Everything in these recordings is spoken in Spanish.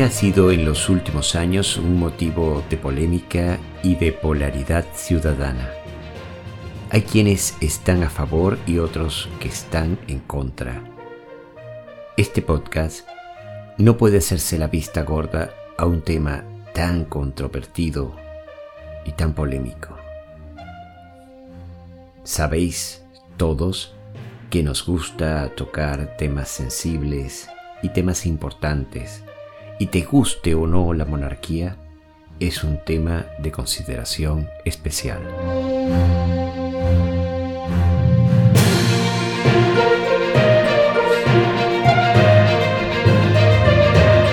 ha sido en los últimos años un motivo de polémica y de polaridad ciudadana. Hay quienes están a favor y otros que están en contra. Este podcast no puede hacerse la vista gorda a un tema tan controvertido y tan polémico. Sabéis todos que nos gusta tocar temas sensibles y temas importantes, y te guste o no la monarquía, es un tema de consideración especial.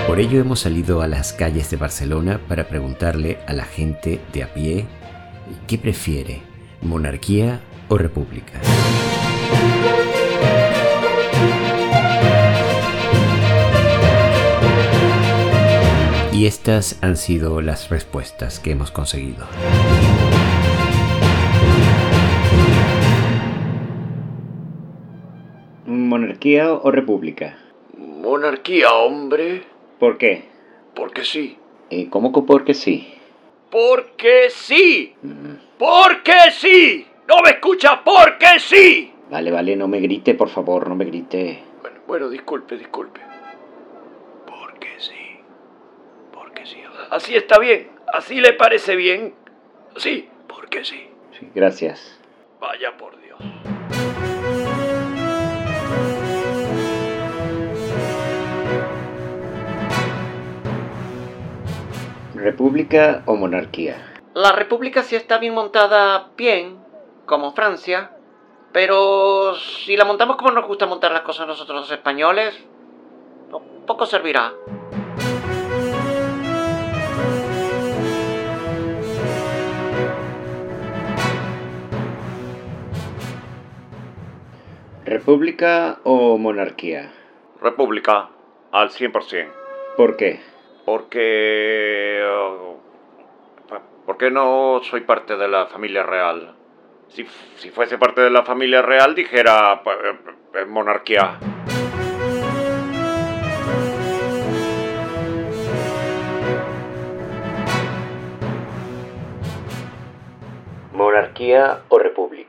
Por ello hemos salido a las calles de Barcelona para preguntarle a la gente de a pie qué prefiere, monarquía o república. Y estas han sido las respuestas que hemos conseguido. ¿Monarquía o república? Monarquía, hombre. ¿Por qué? Porque sí. ¿Y cómo que porque sí? Porque sí. Porque sí. No me escucha porque sí. Vale, vale, no me grite, por favor, no me grite. Bueno, bueno, disculpe, disculpe. Porque sí. Porque sí. Así está bien. Así le parece bien. Sí, porque sí. Sí, gracias. Vaya por Dios. ¿República o monarquía? La república sí está bien montada, bien, como Francia, pero si la montamos como nos gusta montar las cosas nosotros los españoles, po- poco servirá. ¿República o monarquía? República, al 100%. ¿Por qué? Porque... Porque no soy parte de la familia real. Si, si fuese parte de la familia real, dijera pues, eh, monarquía. ¿Monarquía o república?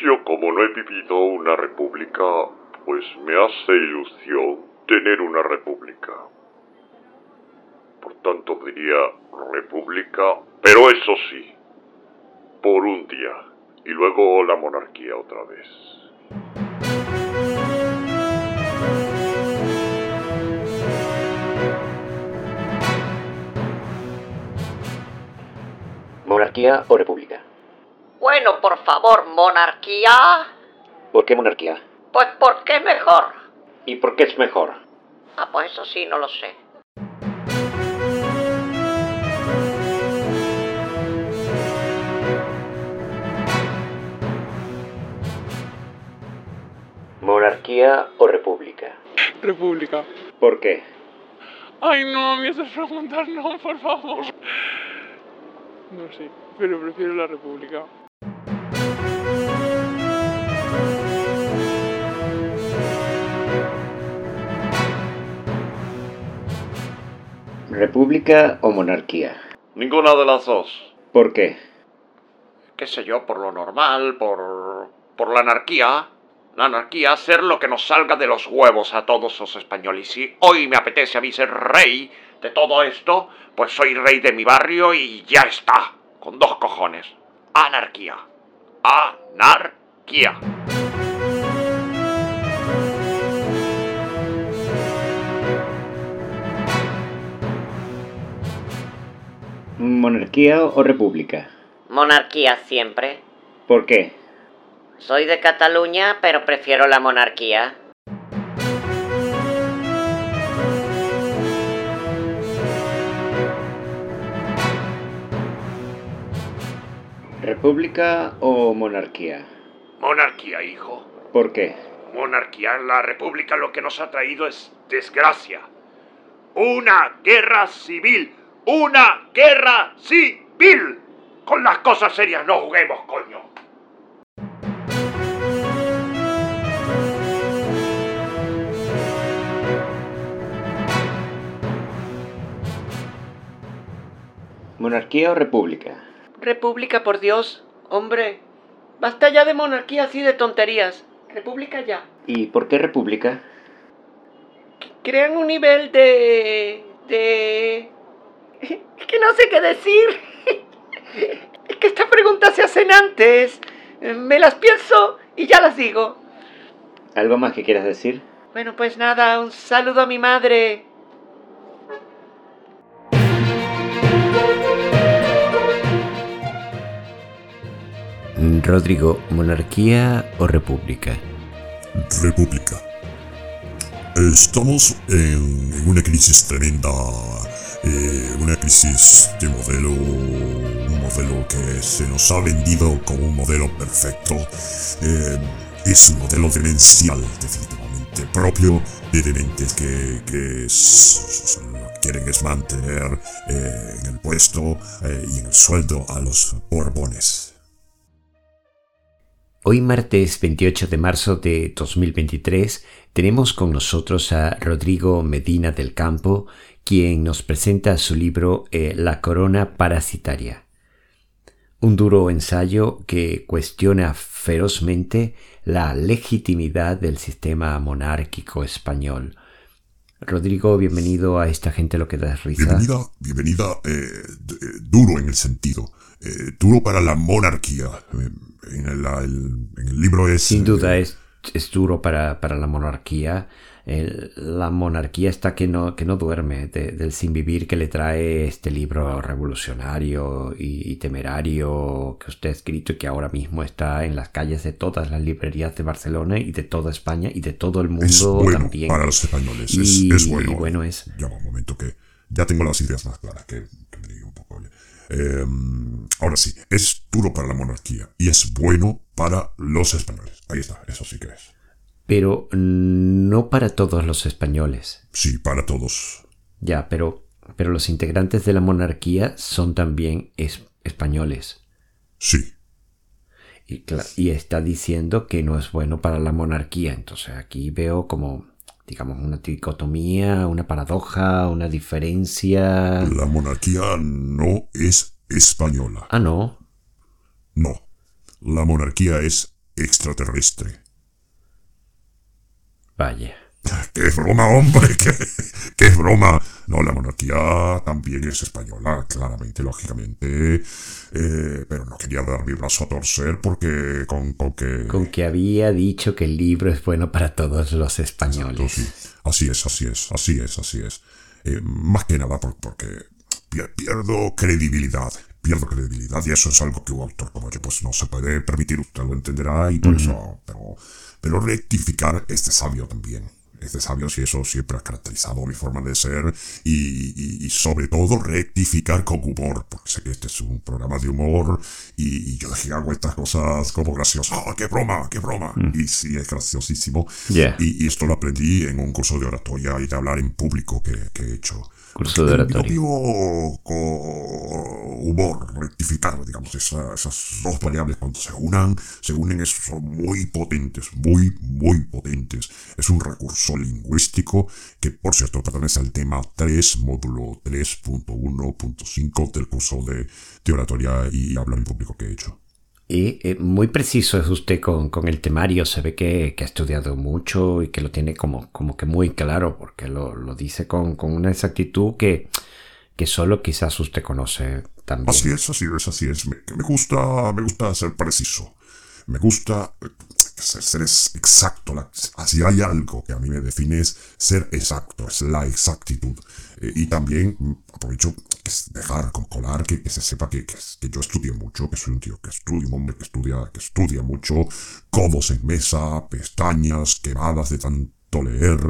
Yo como no he vivido una república, pues me hace ilusión tener una república. Por tanto diría república, pero eso sí, por un día, y luego la monarquía otra vez. ¿Monarquía o república? Bueno, por favor, monarquía. ¿Por qué monarquía? Pues porque es mejor. ¿Y por qué es mejor? Ah, pues eso sí, no lo sé. ¿Monarquía o república? República. ¿Por qué? Ay, no me haces preguntar, no, por favor. No sé, pero prefiero la República. ¿República o monarquía? Ninguna de las dos. ¿Por qué? qué sé yo, por lo normal, por, por la anarquía. La anarquía, hacer lo que nos salga de los huevos a todos los españoles. Y si hoy me apetece a mí ser rey de todo esto, pues soy rey de mi barrio y ya está. Con dos cojones. Anarquía. Anarquía. ¿Monarquía o república? Monarquía siempre. ¿Por qué? Soy de Cataluña, pero prefiero la monarquía. ¿República o monarquía? Monarquía, hijo. ¿Por qué? Monarquía, la república lo que nos ha traído es desgracia. Una guerra civil una guerra civil. Con las cosas serias no juguemos, coño. ¿Monarquía o república? República, por Dios, hombre. Basta ya de monarquía así de tonterías. República ya. ¿Y por qué república? Crean un nivel de... de... Es que no sé qué decir. Es que estas preguntas se hacen antes. Me las pienso y ya las digo. ¿Algo más que quieras decir? Bueno, pues nada, un saludo a mi madre. Rodrigo, ¿monarquía o república? República. Estamos en, una crisis tremenda, eh, una crisis de modelo, un modelo que se nos ha vendido como un modelo perfecto. Eh, es un modelo demencial, definitivamente propio de dementes que, que quieren es mantener eh, en el puesto y en el sueldo a los Borbones. Hoy martes 28 de marzo de 2023 tenemos con nosotros a Rodrigo Medina del Campo, quien nos presenta su libro eh, La corona parasitaria. Un duro ensayo que cuestiona ferozmente la legitimidad del sistema monárquico español. Rodrigo, bienvenido a esta gente lo que da risa. Bienvenida, bienvenida, eh, eh, duro en el sentido, duro para la monarquía. Eh, en, el, el- en el libro es... Sin eh, duda es, es duro para, para la monarquía. El- la monarquía está que no, que no duerme de- del sin vivir que le trae este libro revolucionario y, y temerario que usted ha escrito y que ahora mismo está en las calles de todas las librerías de Barcelona y de toda España y de todo el mundo es bueno también. para los españoles. Y- es, es bueno. y bueno es. Ya un momento que ya tengo las ideas más claras que, que me diga un poco. oye. Eh, ahora sí, es duro para la monarquía y es bueno para los españoles. Ahí está, eso sí que es. Pero no para todos los españoles. Sí, para todos. Ya, pero, pero los integrantes de la monarquía son también es- españoles. Sí, Y, y está diciendo que no es bueno para la monarquía. Entonces aquí veo como, digamos, una dicotomía, una paradoja, una diferencia. la monarquía no es española. Ah, no. No, la monarquía es extraterrestre. Vaya. ¡Qué broma, hombre! ¡Qué, qué broma! No, la monarquía también es española, claramente, lógicamente. Eh, pero no quería dar mi brazo a torcer porque con, con que... Con que había dicho que el libro es bueno para todos los Exacto, españoles. sí. Así es, así es, así es, así es. Eh, más que nada por- porque pier- pierdo credibilidad. Pierdo credibilidad y eso es algo que un autor como yo pues no se puede permitir, usted lo entenderá y por eso, pero, pero rectificar es de sabio también. Es de sabios y eso siempre ha caracterizado mi forma de ser y, y- y sobre todo rectificar con humor, porque sé que este es un programa de humor y, y yo dije, hago estas cosas como graciosas. ¡Oh, qué broma, qué broma! Y sí, es graciosísimo. Y esto lo aprendí en un curso de oratoria y de hablar en público que, que he hecho. Curso de oratoria. humor, rectificar, digamos, esa- esas dos variables cuando se unan, se unen, son muy potentes, muy, muy potentes. Es un recurso lingüístico que, por cierto, pertenece al tema 3, módulo 3.1.5 del curso de, de oratoria y hablar en público que he hecho. Y eh, muy preciso es usted con, con el temario. Se ve que, que ha estudiado mucho y que lo tiene como, como que muy claro, porque lo, lo dice con, con una exactitud que, que solo quizás usted conoce también. Así es, así es, así es. Me, me gusta, me gusta ser preciso. Me gusta eh, ser, ser exacto. La- si hay algo que a mí me define es ser exacto, es la exactitud. Eh, y también mm, aprovecho que es dejar con colar que, que se sepa que, que yo estudié mucho, que soy un tío que estudia, un hombre que estudia, que estudia mucho, codos en mesa, pestañas quemadas de tanto leer,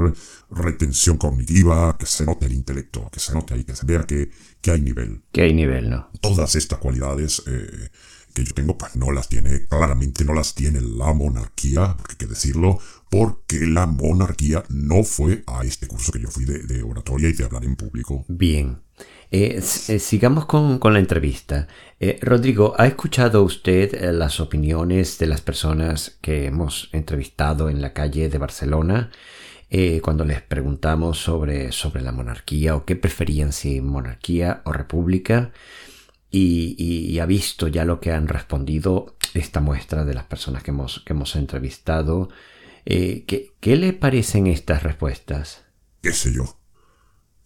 retención cognitiva, que se note el intelecto, que se note ahí, que se vea que, que hay nivel Que hay nivel, ¿no? todas estas cualidades eh, que yo tengo, pues no las tiene, claramente no las tiene la monarquía, porque hay que decirlo, porque la monarquía no fue a este curso que yo fui de, de oratoria y de hablar en público. Bien. Eh, eh, sigamos con, con la entrevista. Eh, Rodrigo, ¿ha escuchado usted las opiniones de las personas que hemos entrevistado en la calle de Barcelona cuando les preguntamos sobre, sobre la monarquía o qué preferían si monarquía o república? y, y ha visto ya lo que han respondido esta muestra de las personas que hemos, que hemos entrevistado. ¿qué, ¿Qué le parecen estas respuestas? ¿Qué sé yo?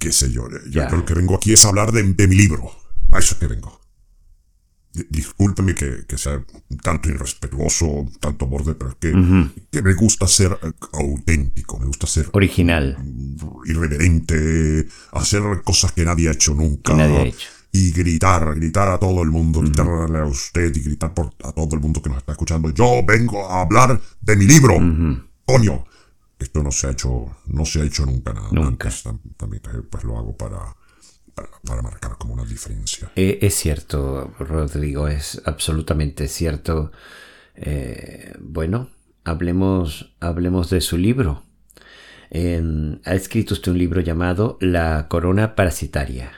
¿Qué sé yo? Yo Ya. lo que vengo aquí es hablar de, de mi libro. A eso que vengo. Di- Discúlpeme que, que sea tanto irrespetuoso, tanto borde, pero es que, que me gusta ser eh, auténtico, me gusta ser Original. irreverente, hacer cosas que nadie ha hecho nunca. Nadie ha hecho. Y gritar, gritar a todo el mundo, gritarle a usted y gritar por, a todo el mundo que nos está escuchando. Yo vengo a hablar de mi libro. Coño. Esto no se ha hecho, no se ha hecho nunca nada. Nunca. Antes tam- también eh, pues lo hago para, para, para marcar como una diferencia. Eh, es cierto, Rodrigo, es absolutamente cierto. Eh, bueno, hablemos, hablemos de su libro. Eh, ha escrito usted un libro llamado La corona parasitaria.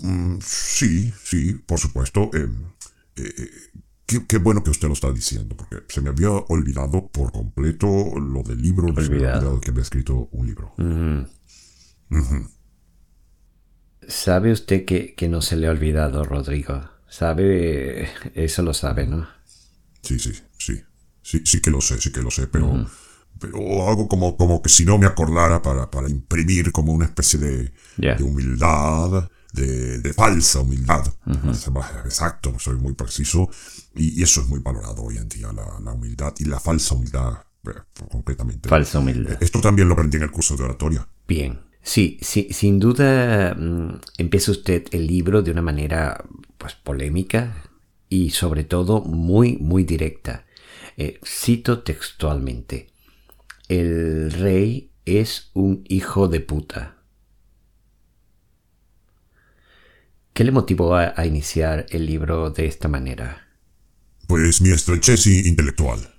Mm, sí, sí, por supuesto. Qué, qué bueno que usted lo está diciendo, porque se me había olvidado por completo lo del libro. Se me había Olvidado. olvidado que había escrito un libro. ¿Sabe usted que, que no se le ha olvidado, Rodrigo? ¿Sabe? Eso lo sabe, ¿no? Sí, sí, sí. Sí, sí que lo sé, sí que lo sé, pero, pero hago como, como que si no me acordara para, para imprimir como una especie de, Ya. de humildad, de, de falsa humildad. Exacto, soy muy preciso. Y, y eso es muy valorado hoy en día, la, la humildad y la falsa humildad, eh, concretamente. Falsa humildad. Eh, Esto también lo aprendí en el curso de oratoria. Bien. Sí, sí, sin duda mm, empieza usted el libro de una manera pues polémica y sobre todo muy, muy directa. Eh, cito textualmente. El rey es un hijo de puta. ¿Qué le motivó a, a iniciar el libro de esta manera? Pues mi estrechez intelectual.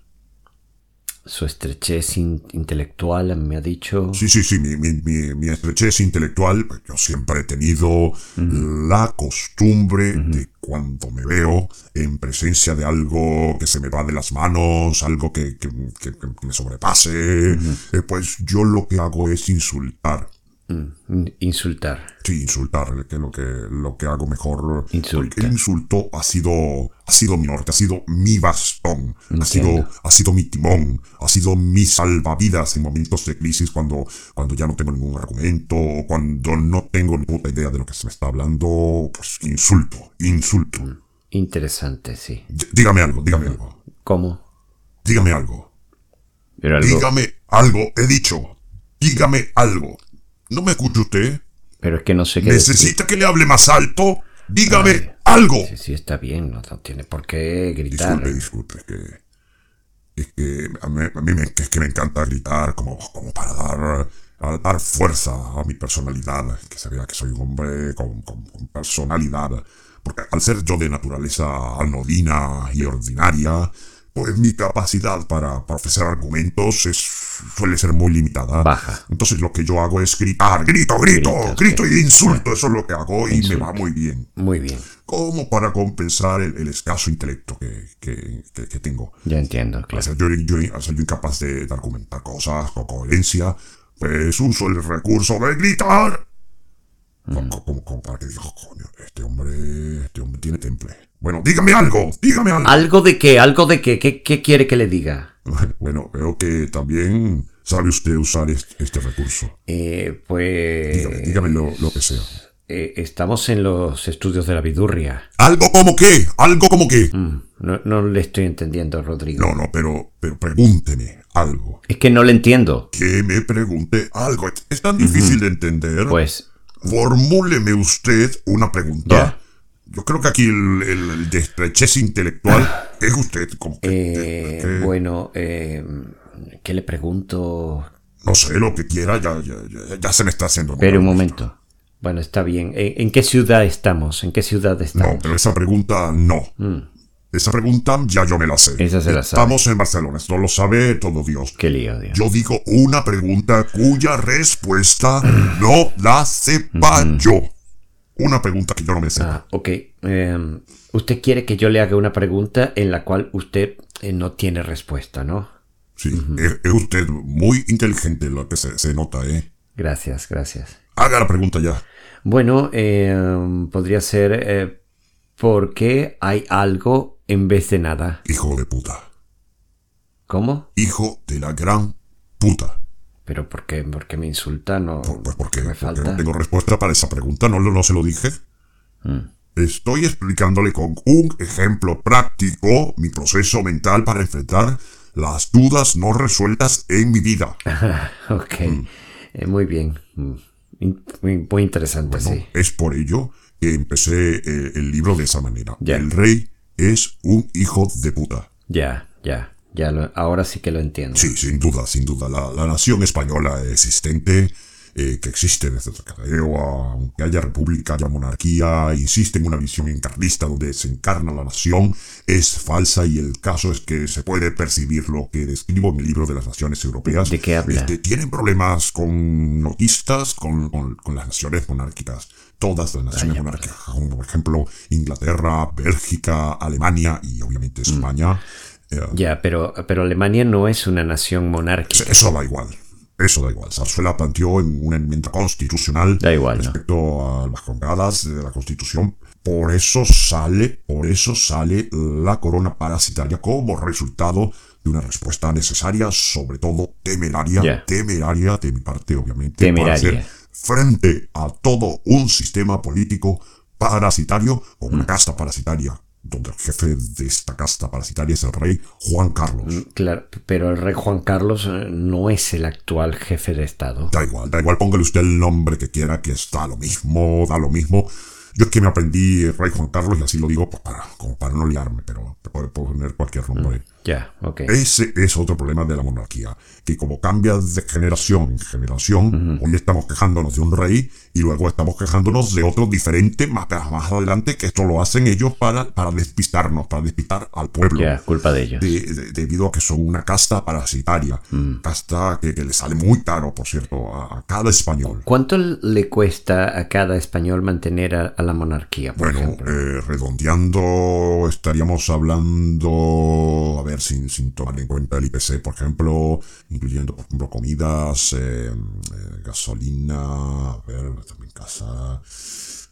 Su estrechez in- intelectual me ha dicho... Sí, sí, sí, mi, mi, mi, mi estrechez intelectual, pues, yo siempre he tenido la costumbre de cuando me veo en presencia de algo que se me va de las manos, algo que, que, que- que me sobrepase, eh, pues yo lo que hago es insultar. Mm, Insultar. Sí, insultar, que es lo que, lo que hago mejor. Insulta. El insulto ha sido, ha sido mi norte, ha sido mi bastón, ha sido, ha sido mi timón, ha sido mi salvavidas en momentos de crisis cuando, cuando ya no tengo ningún argumento, cuando no tengo ni puta idea de lo que se me está hablando, pues insulto, insulto. Interesante, sí. D- dígame algo, dígame algo, ¿Cómo? dígame algo, Pero algo, dígame algo, he dicho, dígame algo. ¿No me escucha usted? pero es que no sé qué decir. ¿Necesita que le hable más alto? Dígame Ay. algo. Sí, sí, está bien, no, no tiene por qué gritar. Disculpe, disculpe, es que. Es que a mí, a mí me, es que me encanta gritar como, como para dar, a dar fuerza a mi personalidad, que se vea que soy un hombre con, con- con personalidad. Porque al ser yo de naturaleza anodina y ordinaria, pues mi capacidad para, para ofrecer argumentos es, suele ser muy limitada. Baja. Entonces lo que yo hago es gritar, grito, grito, Gritas, grito y insulto. Eso es lo que hago y me va muy bien Muy bien, como para compensar el, el escaso intelecto que, que- que- que tengo. ya entiendo, O claro. sea, yo, yo, yo incapaz de, de argumentar cosas con coherencia, pues uso el recurso de gritar. Como, como- como para que diga, "Oh, coño, este hombre, este hombre tiene temple. Bueno, dígame algo, dígame algo. ¿Algo de qué? ¿Algo de qué? ¿Qué, qué quiere que le diga? Bueno, veo que también sabe usted usar este, este recurso. Eh, pues... Dígame, dígame lo, lo que sea. eh, estamos en los estudios de la vidurria. ¿Algo como qué? ¿Algo como qué? Mm, no, no le estoy entendiendo, Rodrigo. No, no, pero, pero pregúnteme algo. Es que no le entiendo. Que me pregunte algo. Es- Es tan difícil de entender. Pues, Formúleme usted una pregunta. Yo creo que aquí el, el, el de estrechez intelectual es usted eh, que- bueno, eh, ¿qué le pregunto? no sé lo que quiera, ya, ya, ya, ya se me está haciendo. Espere un momento. Bueno, está bien. ¿En, en qué ciudad estamos? ¿En qué ciudad No, estamos? pero esa pregunta no. Esa pregunta ya yo me la sé. Esa se la sabe. Estamos en Barcelona, esto lo sabe todo Dios. Qué lío, Dios. Yo digo una pregunta cuya respuesta no la sepa yo. Una pregunta que yo no me sepa. Ah, ok. Em, usted quiere que yo le haga una pregunta en la cual usted eh, no tiene respuesta, ¿no? Sí, es, es usted muy inteligente lo que se, se nota, ¿eh? Gracias, gracias. Haga la pregunta ya. Bueno, em, podría ser... eh, ¿Por qué hay algo en vez de nada? Hijo de puta. ¿Cómo? Hijo de la gran puta. ¿Pero por qué, por qué me insulta? No, Por- Pues porque, me porque falta. no tengo respuesta para esa pregunta, no, se lo dije. Mm. Estoy explicándole con un ejemplo práctico mi proceso mental para enfrentar las dudas no resueltas en mi vida. Ok, Eh, muy bien. Mm. In- Muy, muy interesante, sí. Es por ello que empecé eh, el libro de esa manera. El rey es un hijo de puta. Ya, ya, ya. Lo, ahora sí que lo entiendo. Sí, sin duda, sin duda. La, la nación española existente, eh, que existe desde Zacateo, aunque haya república, haya monarquía, insiste en una visión encarnista donde se encarna la nación, es falsa y el caso es que se puede percibir lo que describo en mi libro de las naciones europeas. ¿De qué habla? Este, tienen problemas con notistas, con, con- con las naciones monárquicas. Todas las naciones Vaya, monárquicas, como por ejemplo Inglaterra, Bélgica, Alemania y obviamente Mm. España. Eh, Ya, pero, pero Alemania no es una nación monárquica. eso da igual. Eso da igual. Zarzuela planteó en una enmienda constitucional Da igual, ¿no? respecto a las congadas de la Constitución. Por eso sale, por eso sale la corona parasitaria como resultado de una respuesta necesaria, sobre todo temeraria, temeraria de mi parte, obviamente, para Temeraria. hacer frente a todo un sistema político parasitario o Mm. una casta parasitaria, donde el jefe de esta casta parasitaria es el rey Juan Carlos. Claro, pero el rey Juan Carlos eh, no es el actual jefe de Estado. Da igual, da igual, póngale usted el nombre que quiera, que está lo mismo, da lo mismo. Yo es que me aprendí el Rey Juan Carlos y así lo digo pues, para, como para no liarme, pero te puede poner cualquier nombre. Ya, ok. Ese es otro problema de la monarquía, que como cambia de generación en generación, hoy estamos quejándonos de un rey y luego estamos quejándonos de otro diferente más, más adelante, que esto lo hacen ellos para, para despistarnos, para despistar al pueblo. Ya, culpa de ellos. De- de- debido a que son una casta parasitaria, casta que, que le sale muy caro, por cierto, a, a cada español. ¿Cuánto le cuesta a cada español mantener a, a la monarquía, por Bueno, ejemplo? eh, redondeando, estaríamos hablando, a sin, sin tomar en cuenta el IPC, por ejemplo, incluyendo, por ejemplo, comidas, eh, eh, gasolina, a ver, también casa.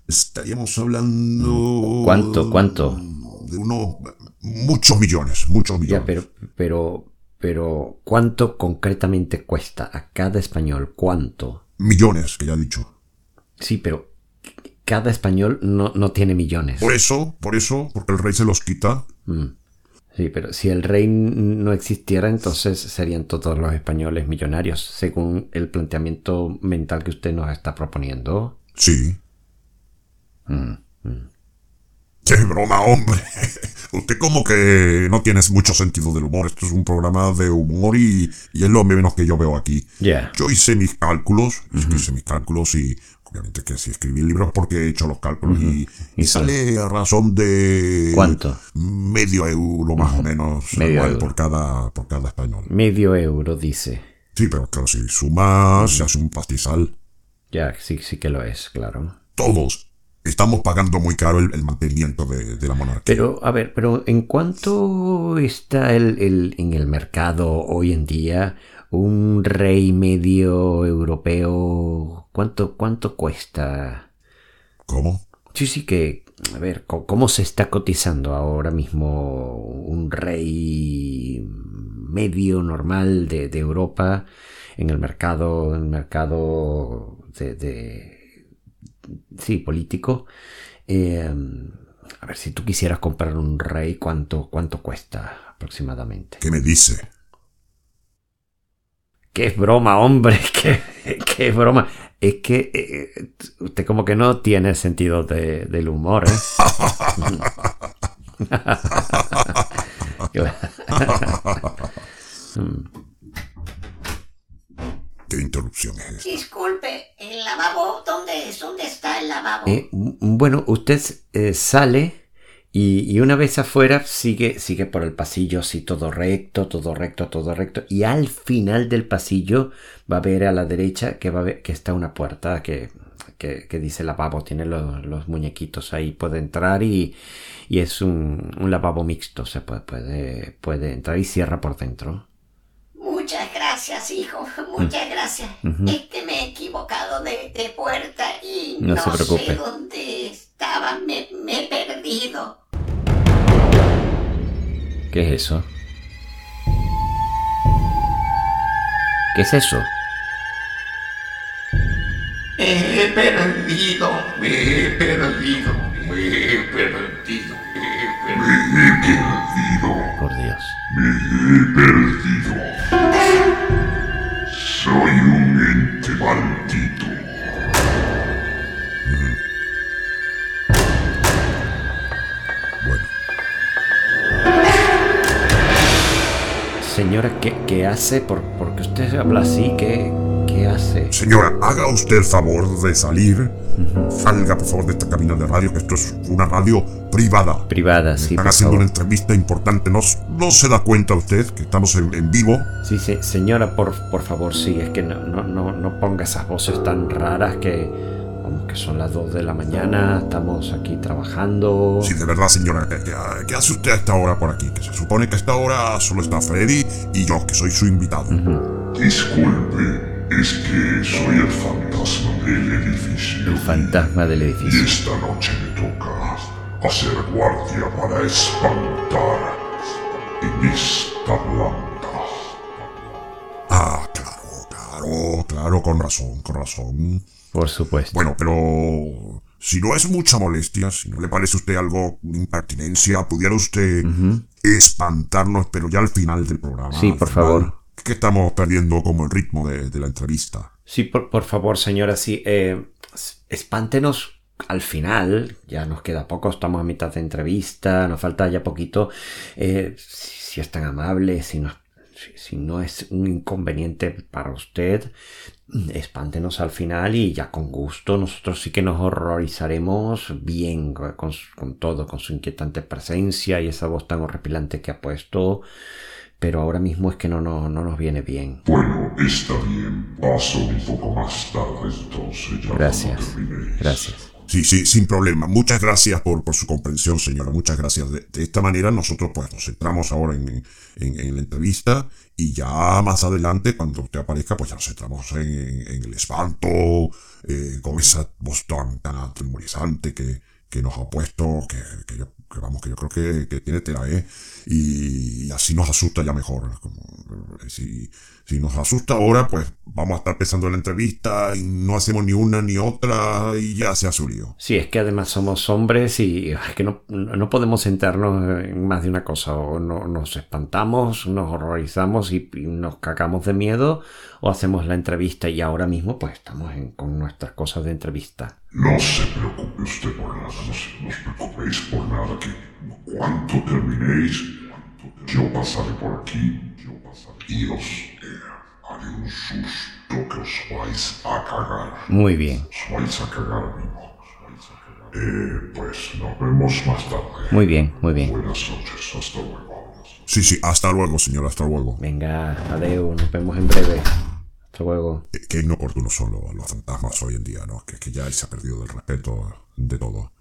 Estaríamos hablando. ¿Cuánto, cuánto? De unos muchos millones, muchos millones. Ya, pero, pero, pero, ¿cuánto concretamente cuesta a cada español? ¿Cuánto? Millones, que ya he dicho. Sí, pero cada español no, no tiene millones. Por eso, por eso, porque el rey se los quita. Mm. Sí, pero si el rey no existiera, entonces serían todos los españoles millonarios, según el planteamiento mental que usted nos está proponiendo. Sí. Mm, ¡Qué broma, hombre! Usted como que no tiene mucho sentido del humor. Esto es un programa de humor y, y es lo menos que yo veo aquí. Ya. Yo hice mis cálculos, hice mis cálculos y obviamente que si escribí libros porque he hecho los cálculos y, y Y sale a razón de... ¿Cuánto? Medio euro más o menos Medio euro. por cada, por cada español. Medio euro, dice. Sí, pero claro, si sumas, se hace un pastizal. Ya, sí, sí que lo es, claro. Todos estamos pagando muy caro el, el mantenimiento de, de la monarquía. Pero, a ver, pero ¿en cuánto está el, el- en el mercado hoy en día un rey medio europeo? ¿Cuánto, cuánto cuesta? ¿Cómo? Sí, sí que, a ver, ¿cómo se está cotizando ahora mismo un rey medio normal de, de Europa en el mercado, en el mercado de, de- sí, político? Eh, a ver, si tú quisieras comprar un rey, ¿cuánto, cuánto cuesta aproximadamente? ¿Qué me dice? ¡Qué broma, hombre! ¡Qué, qué broma! Es que eh, usted como que no tiene sentido de- del humor, ¿eh? ¿Qué interrupción es esta? Disculpe, ¿el lavabo dónde es? ¿Dónde está el lavabo? Eh, bueno, usted eh, sale y, y una vez afuera sigue, sigue por el pasillo así todo recto, todo recto, todo recto. Y al final del pasillo va a ver a la derecha que, va a ver, que está una puerta que, que, que dice lavabo. Tiene los, los muñequitos ahí. Puede entrar y, y es un, un lavabo mixto. Se puede, puede, puede entrar y cierra por dentro. Muchas gracias, hijo. Muchas gracias. Es que me he equivocado de, de puerta y No no, se preocupe. sé dónde estaba, me, me he perdido. ¿Qué es eso? ¿Qué es eso? Me he perdido, me he perdido, me he perdido, me he perdido. Por Dios. Soy un ente maldito. Bueno, Señora, ¿qué, qué hace? ¿Por, porque usted habla así? ¿Qué, qué hace? señora, haga usted el favor de salir. Salga, por favor, de esta cabina de radio, que esto es una radio privada. Privada, sí, Están por haciendo favor. una entrevista importante. ¿No, no se da cuenta usted que estamos en, en vivo? Sí, sí, señora, por, por favor, sí, es que no, no, no, no ponga esas voces tan raras que, vamos, que son las 2 de la mañana, estamos aquí trabajando. Sí, de verdad, señora. ¿qué, qué- qué hace usted a esta hora por aquí? Que se supone que a esta hora solo está Freddy y yo, que soy su invitado. Disculpe, es que soy el fantasma del edificio. El fantasma del Y edificio. esta noche me toca hacer guardia para espantar en esta planta. Ah, claro, claro, claro, con razón, con razón. Por supuesto. Bueno, pero si no es mucha molestia, si no le parece a usted algo impertinencia, pudiera usted espantarnos, pero ya al final del programa. Sí, por final, favor. Que estamos perdiendo como el ritmo de, la entrevista. Sí, por, favor, señora, sí. eh, espántenos al final. Ya nos queda poco, estamos a mitad de entrevista, nos falta ya poquito. Eh, si, es tan amable, si no, es un inconveniente para usted, espántenos al final y ya con gusto nosotros sí que nos horrorizaremos bien con todo, con su inquietante presencia y esa voz tan horripilante que ha puesto. Pero ahora mismo es que no, no, no nos viene bien. Bueno, está bien. Paso un poco más tarde entonces. Ya Gracias. Gracias. Sí, sí, sin problema. Muchas gracias por, por su comprensión, señora. Muchas gracias. De, de esta manera nosotros pues nos centramos ahora en, en- en la entrevista y ya más adelante, cuando usted aparezca, pues ya nos centramos en, en el espanto, eh, con esa voz tan, tan atemorizante que, que nos ha puesto, que, que yo, que vamos, que yo creo que, que tiene tela, ¿eh? Y, así nos asusta ya mejor. Como, eh, si, si nos asusta ahora, pues vamos a estar pensando en la entrevista y no hacemos ni una ni otra y ya se un lío. Sí, es que además somos hombres y es que no, no podemos sentarnos en más de una cosa. O no, nos espantamos, nos horrorizamos y, y nos cagamos de miedo o hacemos la entrevista y ahora mismo pues estamos en- con nuestras cosas de entrevista. No se preocupe usted por nada, no, se, no os preocupéis por nada, que cuando terminéis, yo pasaré por aquí y os eh, haré un susto que os vais a cagar. Muy bien, Os vais a cagar vivo. Eh, pues nos vemos más tarde. muy bien, muy bien. Buenas noches, hasta luego. Sí, sí, hasta luego, señor, hasta luego. Venga, adeu, nos vemos en breve. Hasta luego. Eh, Qué inoportunos son los, los fantasmas hoy en día, ¿no? Que, que ya se ha perdido el respeto de todo.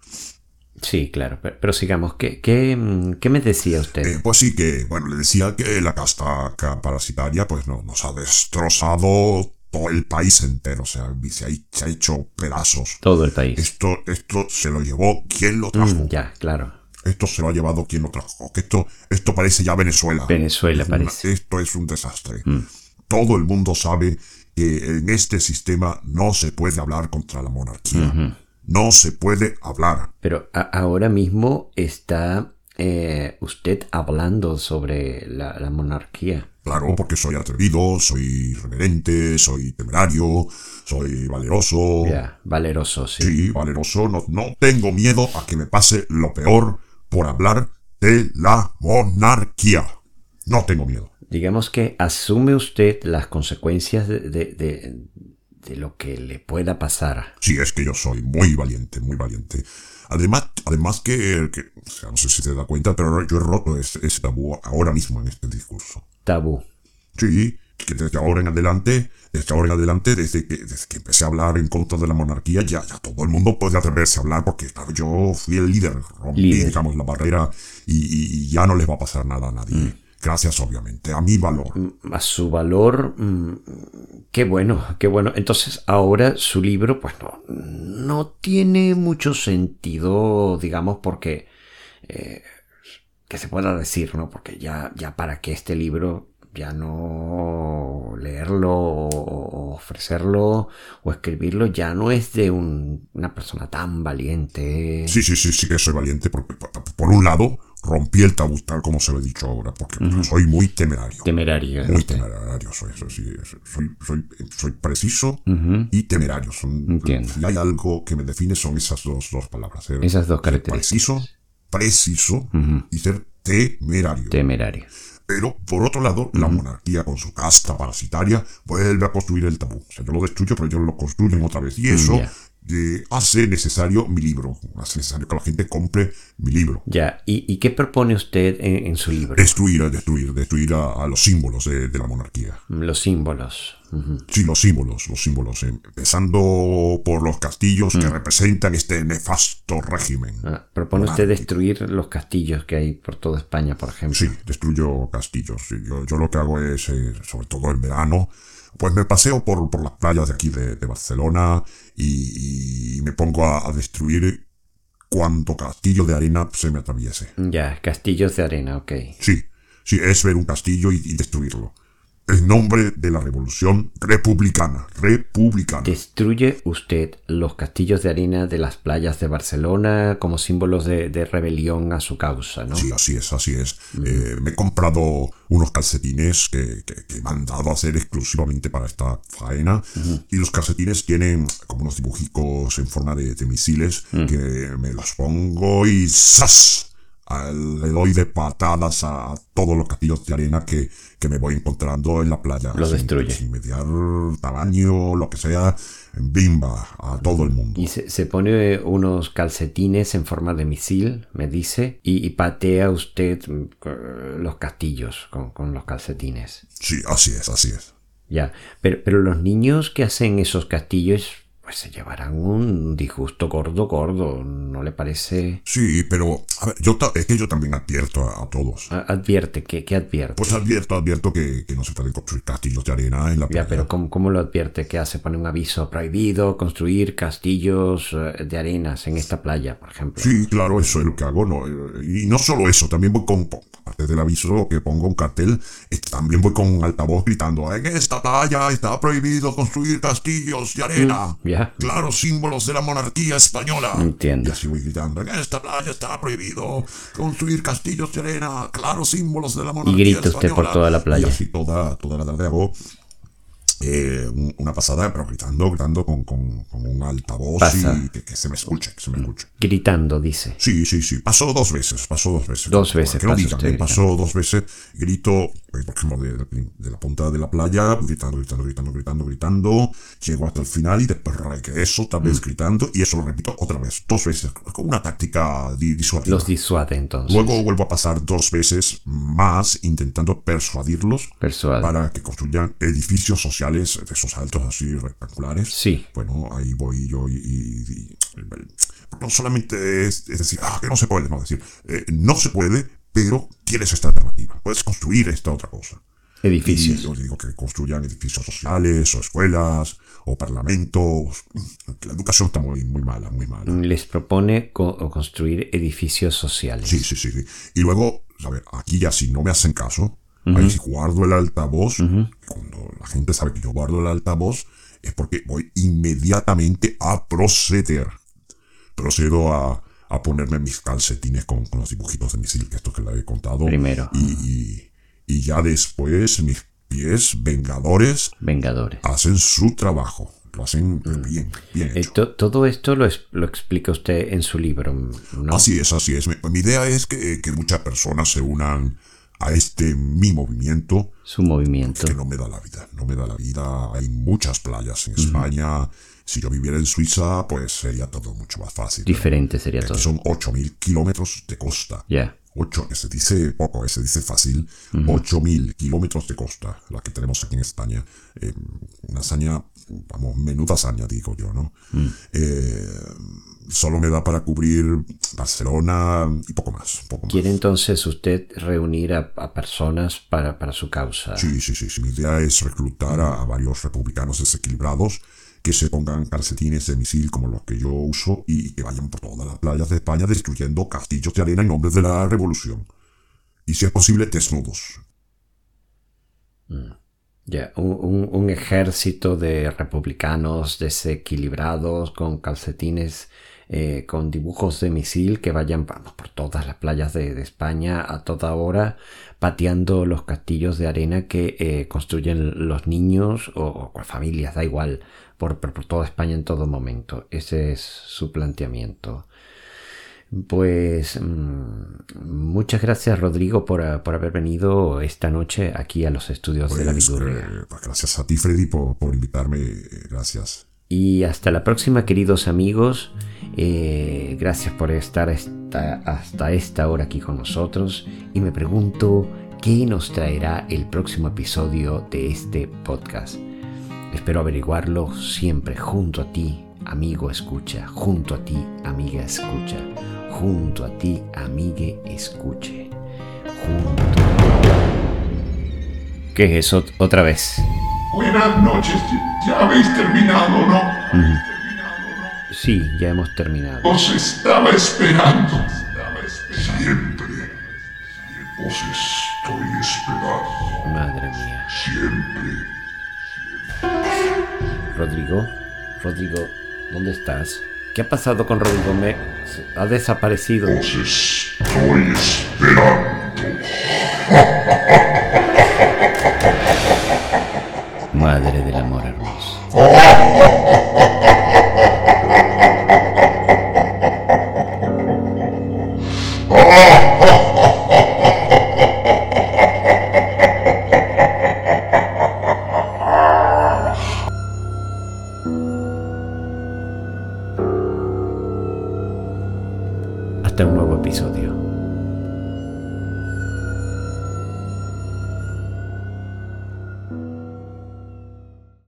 Sí, claro, pero, pero sigamos. ¿Qué, qué, mm, qué me decía usted? Eh, pues sí que, bueno, le decía que la casta ca- parasitaria pues no, nos ha destrozado todo el país entero, o sea, se ha, se ha hecho pedazos. Todo el país. Esto, esto se lo llevó quien lo trajo. Mm, ya, claro. Esto se lo ha llevado quien lo trajo. Que esto, esto parece ya Venezuela. Venezuela Es una- parece. esto es un desastre. Mm. Todo el mundo sabe que en este sistema no se puede hablar contra la monarquía. No se puede hablar. Pero ahora mismo está eh, usted hablando sobre la, la monarquía. Claro, porque soy atrevido, soy irreverente, soy temerario, soy valeroso. Ya, valeroso, sí. Sí, valeroso. No, no tengo miedo a que me pase lo peor por hablar de la monarquía. No tengo miedo. Digamos que asume usted las consecuencias de, de- de- de lo que le pueda pasar. Sí, es que yo soy muy valiente, muy valiente. Además, además que, que- o sea, no sé si te das cuenta, pero yo he roto ese, ese tabú ahora mismo en este discurso. Tabú. Sí, que desde ahora en adelante, desde ahora en adelante, desde que, desde que empecé a hablar en contra de la monarquía, ya, ya todo el mundo puede atreverse a hablar porque claro, yo fui el líder, rompí, Líder. digamos, la barrera y, y- y ya no les va a pasar nada a nadie. Gracias, obviamente, a mi valor. A su valor, mm, qué bueno, qué bueno. Entonces ahora su libro, pues no, no tiene mucho sentido, digamos, porque... eh, que se pueda decir, ¿no? Porque ya, ya para que este libro ya no leerlo o ofrecerlo o escribirlo ya no es de un- una persona tan valiente. Sí, sí, sí, sí que soy valiente porque, por, por un lado, rompí el tabú tal como se lo he dicho ahora, porque soy muy temerario. Temerario. Muy temerario soy, soy, sí, soy, soy, soy preciso y temerario. Son, Entiendo. Si hay algo que me define son esas dos, dos palabras. Esas dos ser características. Preciso, preciso y ser temerario. Temerario. Pero, por otro lado, la monarquía con su casta parasitaria vuelve a construir el tabú. O sea, yo lo destruyo, pero ellos lo construyen otra vez. Y eso eh, hace necesario mi libro. Hace necesario que la gente compre mi libro. Ya, ¿y, y qué propone usted en, en su libro? Destruir, destruir, destruir a, a los símbolos de, de la monarquía. Los símbolos. Sí, los símbolos, los símbolos. eh, Empezando por los castillos que representan este nefasto régimen. Ah, propone usted destruir los castillos que hay por toda España, por ejemplo. Sí, destruyo castillos. Yo, yo lo que hago es, eh, sobre todo en verano, pues me paseo por, por las playas de aquí de, de Barcelona y, y me pongo a, a destruir cuanto castillo de arena se me atraviese. Ya, castillos de arena, ok. Sí, sí, es ver un castillo y, y destruirlo. En nombre de la revolución republicana. Republicana. ¿Destruye usted los castillos de arena de las playas de Barcelona como símbolos de, de rebelión a su causa, no? Sí, así es, así es. Eh, me he comprado unos calcetines que, que- que me han dado a hacer exclusivamente para esta faena. Y los calcetines tienen como unos dibujicos en forma de, de misiles que me los pongo y ¡zas! A- Le doy de patadas a todos los castillos de arena que, que me voy encontrando en la playa. Los Sin- destruye. Sin mediar tamaño, lo que sea. Bimba, a todo el mundo. Y se, se pone unos calcetines en forma de misil, me dice, y, y patea usted mm, co- los castillos con, con los calcetines. Sí, así es, así es. Ya, pero, pero los niños que hacen esos castillos, pues se llevarán un disgusto gordo, gordo, ¿no le parece? Sí, pero a ver, yo es que yo también advierto a, a todos. A- Advierte, ¿qué, qué advierte? Pues advierto, advierto que, que no se pueden construir castillos de arena en la playa. Ya, pero ¿cómo, cómo lo advierte? ¿Qué hace? Pone un aviso prohibido construir castillos eh, de arenas en esta playa, por ejemplo. Sí, claro, eso es lo que hago. No, y no solo eso, también voy con, aparte del aviso que pongo un cartel, también voy con altavoz gritando, en esta playa está prohibido construir castillos de arena. Ya. Claro, símbolos de la monarquía española. Entiendo. Y así voy gritando, en esta playa está prohibido construir castillos de arena. Claro, símbolos de la monarquía grita usted por española". toda la playa. Y así toda, toda la tarde hago eh, un- una pasada, pero gritando, gritando con, con, con un altavoz Pasa. y que, que se me escuche, que se me escuche. Gritando, dice. Sí, sí, sí. Pasó dos veces, pasó dos veces. Dos veces Que pasa digan, usted ¿eh? pasó dos veces. Grito, eh, por ejemplo, de, de la punta de la playa, gritando, gritando, gritando, gritando, gritando. Llego hasta el final y después regreso otra Mm. vez gritando y eso lo repito otra vez, dos veces, con una táctica di- disuasiva. Los disuade entonces. Luego vuelvo a pasar dos veces más intentando persuadirlos Persuade. para que construyan edificios sociales de esos altos así rectangulares. Sí. Bueno, ahí voy yo y... y- y- no solamente es, es decir, ah, que no se puede, no, es decir, eh, no se puede, pero tienes esta alternativa. Puedes construir esta otra cosa. Y Edificios. yo digo que construyan edificios sociales, o escuelas, o parlamentos. La educación está muy, muy mala, muy mala. Les propone co- construir edificios sociales. Sí, sí, sí, sí. Y luego, a ver, aquí ya si no me hacen caso, ahí si guardo el altavoz, cuando la gente sabe que yo guardo el altavoz, es porque voy inmediatamente a proceder. Procedo a, a ponerme mis calcetines con, con los dibujitos de misil, que esto que le he contado. Primero. Y, y, y ya después mis pies vengadores Vengadores. hacen su trabajo. Lo hacen bien, bien Eh, hecho. to- todo esto lo, es- lo explica usted en su libro, ¿no? Así es, así es. Mi, mi idea es que, que muchas personas se unan a este mi movimiento Su movimiento. que no me da la vida. No me da la vida. Hay muchas playas en España. Si yo viviera en Suiza, pues sería todo mucho más fácil. Diferente sería Aquí todo. son 8.000 kilómetros de costa. Ya. 8, se dice poco, eh, se dice fácil, 8.000 kilómetros de costa, la que tenemos aquí en España. Eh, una hazaña, vamos, menuda hazaña, digo yo, ¿no? Eh, solo me da para cubrir Barcelona y poco más. Poco ¿Quiere entonces usted reunir a, a personas para, para su causa? Sí, sí, sí, sí. Mi idea es reclutar a, a varios republicanos desequilibrados que se pongan calcetines de misil como los que yo uso y que vayan por todas las playas de España destruyendo castillos de arena en nombre de la revolución. Y si es posible, desnudos. Ya, un, un- ejército de republicanos desequilibrados con calcetines, eh, con dibujos de misil que vayan vamos, por todas las playas de, España a toda hora, pateando los castillos de arena que eh, construyen los niños o, o familias, da igual, por, por toda España en todo momento. Ese es su planteamiento. Pues mm, muchas gracias Rodrigo por, eh, por haber venido esta noche aquí a los estudios de la Pues, Vidurria. eh, pues gracias a ti, Freddy, por, por invitarme. Gracias. Y hasta la próxima, queridos amigos. Eh, gracias por estar esta- hasta esta hora aquí con nosotros. Y me pregunto qué nos traerá el próximo episodio de este podcast. Espero averiguarlo siempre junto a ti, amigo escucha. Junto a ti, amiga escucha. Junto a ti, amigue escuche. Junto. ¿Qué es eso otra vez? Buenas noches. Ya habéis terminado, ¿no? Sí, ya hemos terminado. Os estaba esperando. Siempre. Os estoy esperando. Madre mía. Siempre. Rodrigo, Rodrigo, ¿dónde estás? ¿Qué ha pasado con Rodrigo? Me se- ha desaparecido. Os estoy esperando. Madre del amor hermoso.